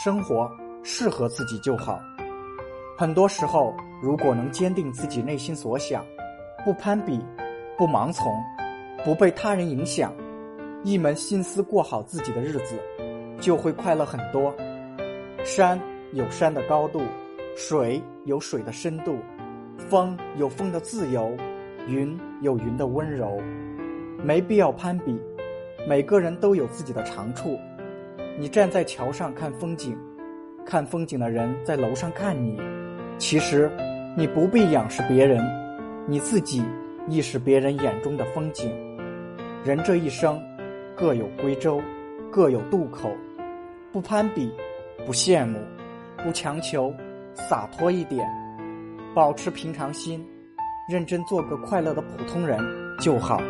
生活适合自己就好。很多时候，如果能坚定自己内心所想，不攀比，不盲从，不被他人影响，一门心思过好自己的日子，就会快乐很多。山有山的高度，水有水的深度，风有风的自由，云有云的温柔。没必要攀比，每个人都有自己的长处。你站在桥上看风景，看风景的人在楼上看你。其实，你不必仰视别人，你自己亦是别人眼中的风景。人这一生，各有归舟，各有渡口。不攀比，不羡慕，不强求，洒脱一点，保持平常心，认真做个快乐的普通人就好。